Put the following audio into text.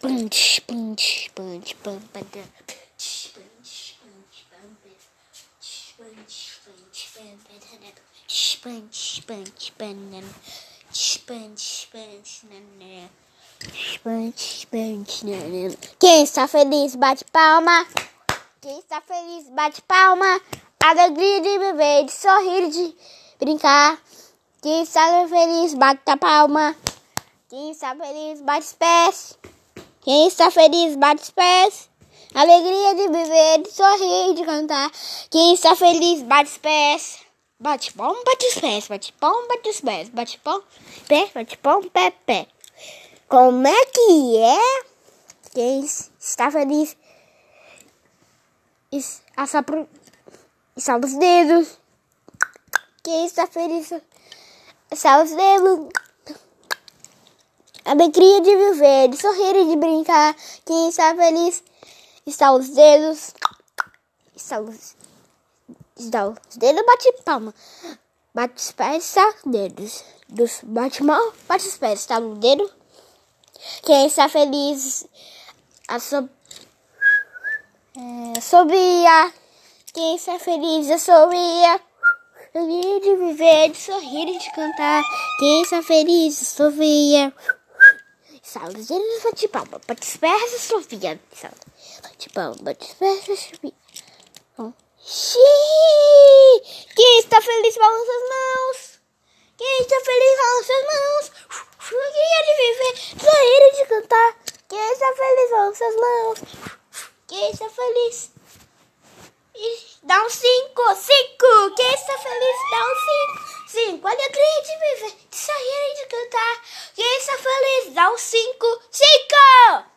punch, punch, punch, punch, punch, punch, punch, punch, pam, punch, punch, pam, punch, punch, nan, punch, punch, nan, Quem está feliz bate palma. Quem está feliz bate palma. Alegria de viver, de sorrir, de brincar. Quem está feliz bate a palma. Quem está feliz bate os pés. Quem está feliz bate os pés. Alegria de viver, de sorrir, de cantar. Quem está feliz bate os pés. Bate pão, bate os pés, bate pão, bate os pés, bate pão, pé, bate pão, pé, pé. Como é que é? Quem está feliz assopra, estala os dedos. Quem está feliz estala os dedos. Alegria de viver, de sorrir e de brincar. Quem está feliz estala os dedos. Estala os dá os dedos, bate palma. Bate os pés, tá? Dedos. Dos, bate mão, bate os pés, tá? No dedo. Quem está feliz, assob... é, sobia. Quem está feliz, assobia. Feliz de viver, de sorrir e de cantar. Quem está feliz, assobia. Sala os dedos, bate palma. Pés, assobia. Bate palma, pés, assobia. Xiii! Quem está feliz balança as mãos? Quem está feliz balança as mãos? Quem de viver, sorrir de cantar? Quem está feliz balança as mãos? Quem está feliz? Dá um cinco, cinco. Quem está feliz? Dá um cinco, cinco. Alegria de viver, cantar. Quem está feliz? Dá um cinco, cinco!